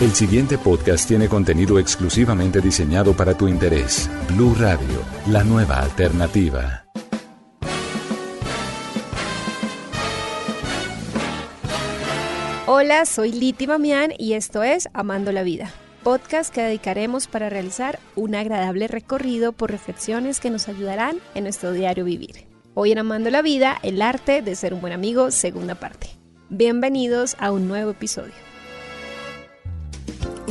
El siguiente podcast tiene contenido exclusivamente diseñado para tu interés. Blue Radio, la nueva alternativa. Hola, soy Liti Mamián y esto es Amando la Vida, podcast que dedicaremos para realizar un agradable recorrido por reflexiones que nos ayudarán en nuestro diario vivir. Hoy en Amando la Vida, el arte de ser un buen amigo, segunda parte. Bienvenidos a un nuevo episodio.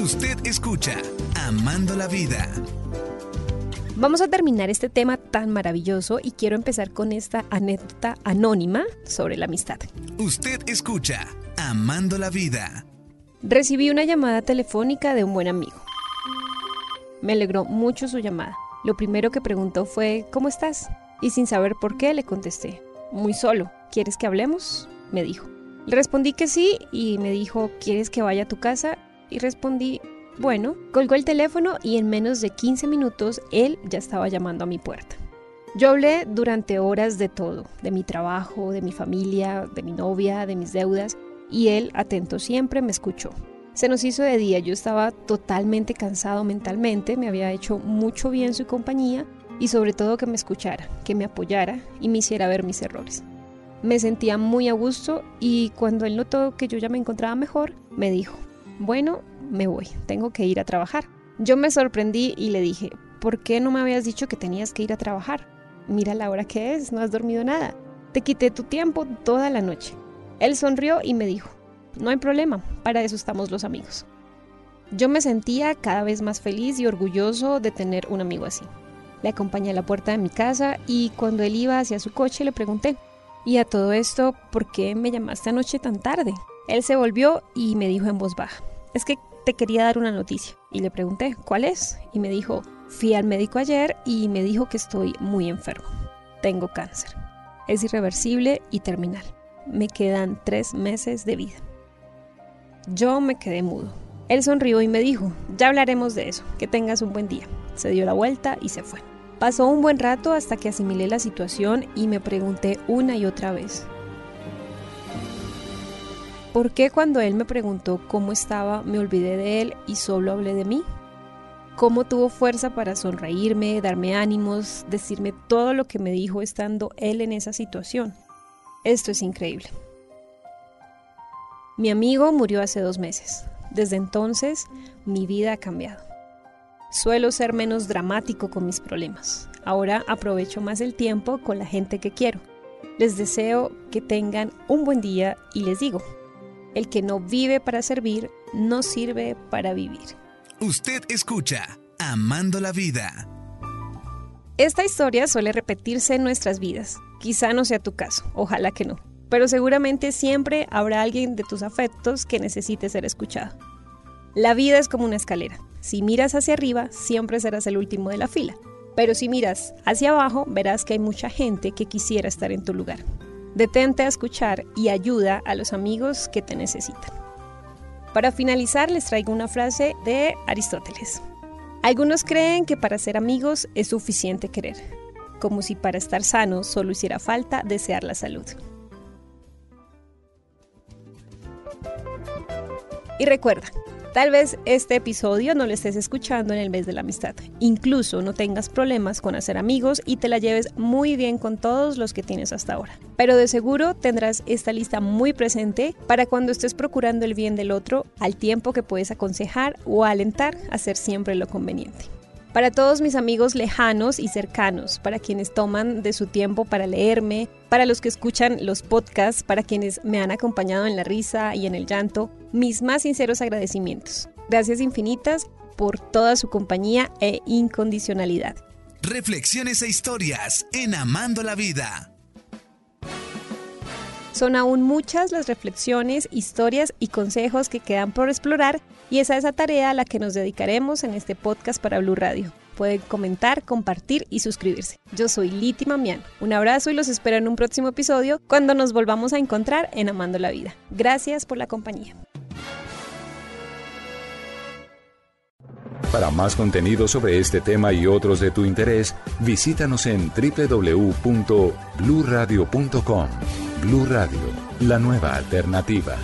Usted escucha Amando la Vida. Vamos a terminar este tema tan maravilloso y quiero empezar con esta anécdota anónima sobre la amistad. Usted escucha Amando la Vida. Recibí una llamada telefónica de un buen amigo. Me alegró mucho su llamada. Lo primero que preguntó fue, ¿cómo estás? Y sin saber por qué le contesté, muy solo, ¿quieres que hablemos? me dijo. Le respondí que sí y me dijo, ¿quieres que vaya a tu casa? Y respondí, bueno, colgó el teléfono y en menos de 15 minutos él ya estaba llamando a mi puerta. Yo hablé durante horas de todo, de mi trabajo, de mi familia, de mi novia, de mis deudas, y él, atento siempre, me escuchó. Se nos hizo de día, yo estaba totalmente cansado mentalmente, me había hecho mucho bien su compañía y sobre todo que me escuchara, que me apoyara y me hiciera ver mis errores. Me sentía muy a gusto y cuando él notó que yo ya me encontraba mejor, me dijo, bueno, me voy, tengo que ir a trabajar. Yo me sorprendí y le dije, ¿por qué no me habías dicho que tenías que ir a trabajar? Mira la hora que es, no has dormido nada. Te quité tu tiempo toda la noche. Él sonrió y me dijo, no hay problema, para eso estamos los amigos. Yo me sentía cada vez más feliz y orgulloso de tener un amigo así. Le acompañé a la puerta de mi casa y cuando él iba hacia su coche le pregunté, ¿y a todo esto por qué me llamaste anoche tan tarde? Él se volvió y me dijo en voz baja, es que te quería dar una noticia. Y le pregunté, ¿cuál es? Y me dijo, fui al médico ayer y me dijo que estoy muy enfermo. Tengo cáncer. Es irreversible y terminal. Me quedan tres meses de vida. Yo me quedé mudo. Él sonrió y me dijo, ya hablaremos de eso, que tengas un buen día. Se dio la vuelta y se fue. Pasó un buen rato hasta que asimilé la situación y me pregunté una y otra vez, ¿Por qué cuando él me preguntó cómo estaba me olvidé de él y solo hablé de mí? ¿Cómo tuvo fuerza para sonreírme, darme ánimos, decirme todo lo que me dijo estando él en esa situación? Esto es increíble. Mi amigo murió hace dos meses. Desde entonces mi vida ha cambiado. Suelo ser menos dramático con mis problemas. Ahora aprovecho más el tiempo con la gente que quiero. Les deseo que tengan un buen día y les digo, el que no vive para servir, no sirve para vivir. Usted escucha Amando la Vida. Esta historia suele repetirse en nuestras vidas. Quizá no sea tu caso, ojalá que no. Pero seguramente siempre habrá alguien de tus afectos que necesite ser escuchado. La vida es como una escalera. Si miras hacia arriba, siempre serás el último de la fila. Pero si miras hacia abajo, verás que hay mucha gente que quisiera estar en tu lugar. Detente a escuchar y ayuda a los amigos que te necesitan. Para finalizar les traigo una frase de Aristóteles. Algunos creen que para ser amigos es suficiente querer, como si para estar sano solo hiciera falta desear la salud. Y recuerda, Tal vez este episodio no lo estés escuchando en el mes de la amistad. Incluso no tengas problemas con hacer amigos y te la lleves muy bien con todos los que tienes hasta ahora. Pero de seguro tendrás esta lista muy presente para cuando estés procurando el bien del otro al tiempo que puedes aconsejar o alentar a hacer siempre lo conveniente. Para todos mis amigos lejanos y cercanos, para quienes toman de su tiempo para leerme, para los que escuchan los podcasts, para quienes me han acompañado en la risa y en el llanto, mis más sinceros agradecimientos. Gracias infinitas por toda su compañía e incondicionalidad. Reflexiones e historias en Amando la Vida. Son aún muchas las reflexiones, historias y consejos que quedan por explorar y esa es la tarea a la que nos dedicaremos en este podcast para Blue Radio. Pueden comentar, compartir y suscribirse. Yo soy Liti Mamián. Un abrazo y los espero en un próximo episodio cuando nos volvamos a encontrar en Amando la Vida. Gracias por la compañía. Para más contenido sobre este tema y otros de tu interés, visítanos en www.bluradio.com. Blu Radio, la nueva alternativa.